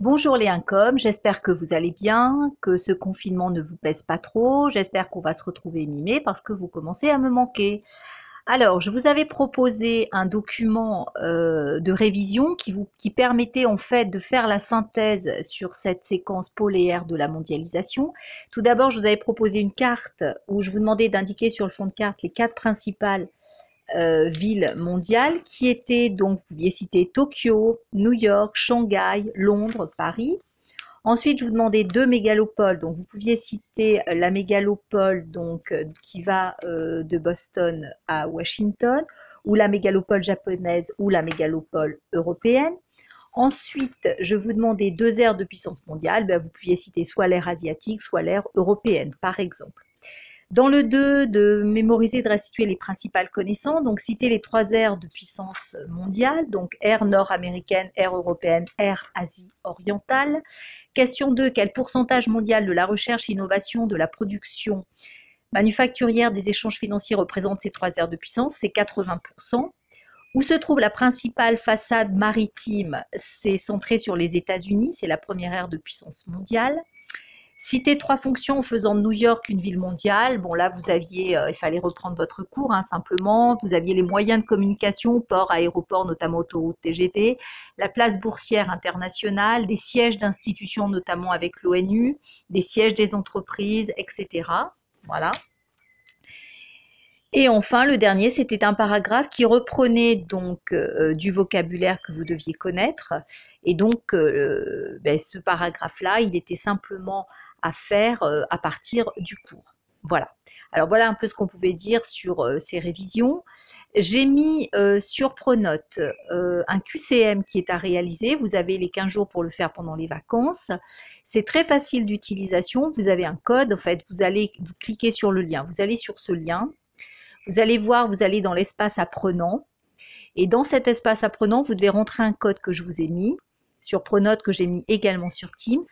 Bonjour les incoms, j'espère que vous allez bien, que ce confinement ne vous pèse pas trop, j'espère qu'on va se retrouver mimé parce que vous commencez à me manquer. Alors, je vous avais proposé un document euh, de révision qui, vous, qui permettait en fait de faire la synthèse sur cette séquence polaire de la mondialisation. Tout d'abord, je vous avais proposé une carte où je vous demandais d'indiquer sur le fond de carte les quatre principales villes mondiales qui étaient donc, vous pouviez citer Tokyo, New York, Shanghai, Londres, Paris. Ensuite, je vous demandais deux mégalopoles. Donc, vous pouviez citer la mégalopole donc, euh, qui va euh, de Boston à Washington, ou la mégalopole japonaise, ou la mégalopole européenne. Ensuite, je vous demandais deux aires de puissance mondiale. Ben, vous pouviez citer soit l'ère asiatique, soit l'ère européenne, par exemple. Dans le 2, de mémoriser, de restituer les principales connaissances, donc citer les trois aires de puissance mondiale, donc aire nord-américaine, aire européenne, aire Asie orientale. Question 2, quel pourcentage mondial de la recherche, innovation, de la production manufacturière des échanges financiers représente ces trois aires de puissance? C'est 80%. Où se trouve la principale façade maritime? C'est centré sur les États-Unis, c'est la première aire de puissance mondiale. Citer trois fonctions faisant de New York une ville mondiale. Bon, là, vous aviez, euh, il fallait reprendre votre cours, hein, simplement. Vous aviez les moyens de communication, port, aéroport, notamment autoroute TGV, la place boursière internationale, des sièges d'institutions, notamment avec l'ONU, des sièges des entreprises, etc. Voilà. Et enfin, le dernier, c'était un paragraphe qui reprenait donc euh, du vocabulaire que vous deviez connaître. Et donc, euh, ben, ce paragraphe-là, il était simplement à faire euh, à partir du cours. Voilà. Alors voilà un peu ce qu'on pouvait dire sur euh, ces révisions. J'ai mis euh, sur Pronote un QCM qui est à réaliser. Vous avez les 15 jours pour le faire pendant les vacances. C'est très facile d'utilisation. Vous avez un code. En fait, vous allez vous cliquer sur le lien. Vous allez sur ce lien. Vous allez voir, vous allez dans l'espace apprenant. Et dans cet espace apprenant, vous devez rentrer un code que je vous ai mis sur Pronote que j'ai mis également sur Teams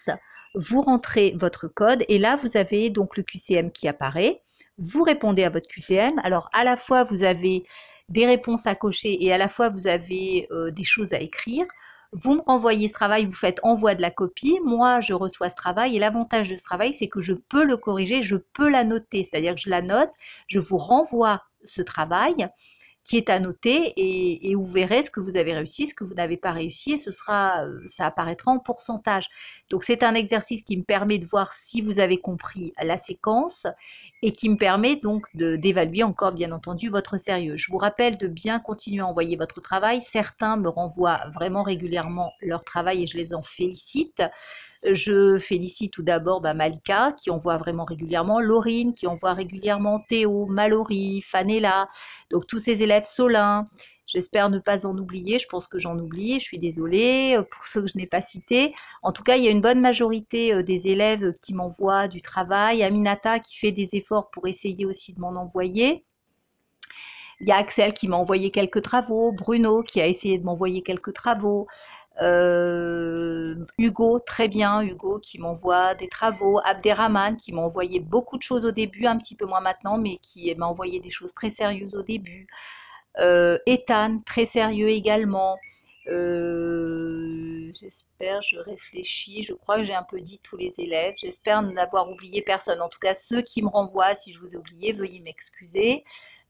vous rentrez votre code et là, vous avez donc le QCM qui apparaît. Vous répondez à votre QCM. Alors, à la fois, vous avez des réponses à cocher et à la fois, vous avez euh, des choses à écrire. Vous me renvoyez ce travail, vous faites envoi de la copie. Moi, je reçois ce travail et l'avantage de ce travail, c'est que je peux le corriger, je peux la noter. C'est-à-dire que je la note, je vous renvoie ce travail qui est à noter et, vous verrez ce que vous avez réussi, ce que vous n'avez pas réussi et ce sera, euh, ça apparaîtra en pourcentage. Donc c'est un exercice qui me permet de voir si vous avez compris la séquence et qui me permet donc d'évaluer encore bien entendu votre sérieux. Je vous rappelle de bien continuer à envoyer votre travail. Certains me renvoient vraiment régulièrement leur travail et je les en félicite. Je félicite tout d'abord bah, Malika qui envoie vraiment régulièrement, Laurine qui envoie régulièrement, Théo, Mallory, Fanella, donc tous ces élèves Solin. J'espère ne pas en oublier, je pense que j'en oublie, je suis désolée euh, pour ceux que je n'ai pas cités. En tout cas, il y a une bonne majorité euh, des élèves qui m'envoient du travail. Aminata qui fait des efforts pour essayer aussi de m'en envoyer. Il y a Axel qui m'a envoyé quelques travaux, Bruno qui a essayé de m'envoyer quelques travaux, euh, Hugo, très bien, Hugo qui m'envoie des travaux, Abderrahman qui m'a envoyé beaucoup de choses au début, un petit peu moins maintenant, mais qui m'a envoyé des choses très sérieuses au début. Euh, Ethan, très sérieux également. Euh, j'espère, je réfléchis, je crois que j'ai un peu dit tous les élèves. J'espère n'avoir oublié personne. En tout cas, ceux qui me renvoient, si je vous ai oublié, veuillez m'excuser.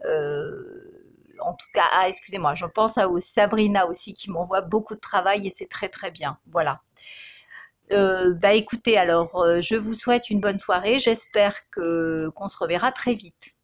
Euh, en tout cas, ah, excusez-moi, je pense à Sabrina aussi qui m'envoie beaucoup de travail et c'est très très bien. Voilà. Euh, bah écoutez, alors je vous souhaite une bonne soirée. J'espère qu'on se reverra très vite.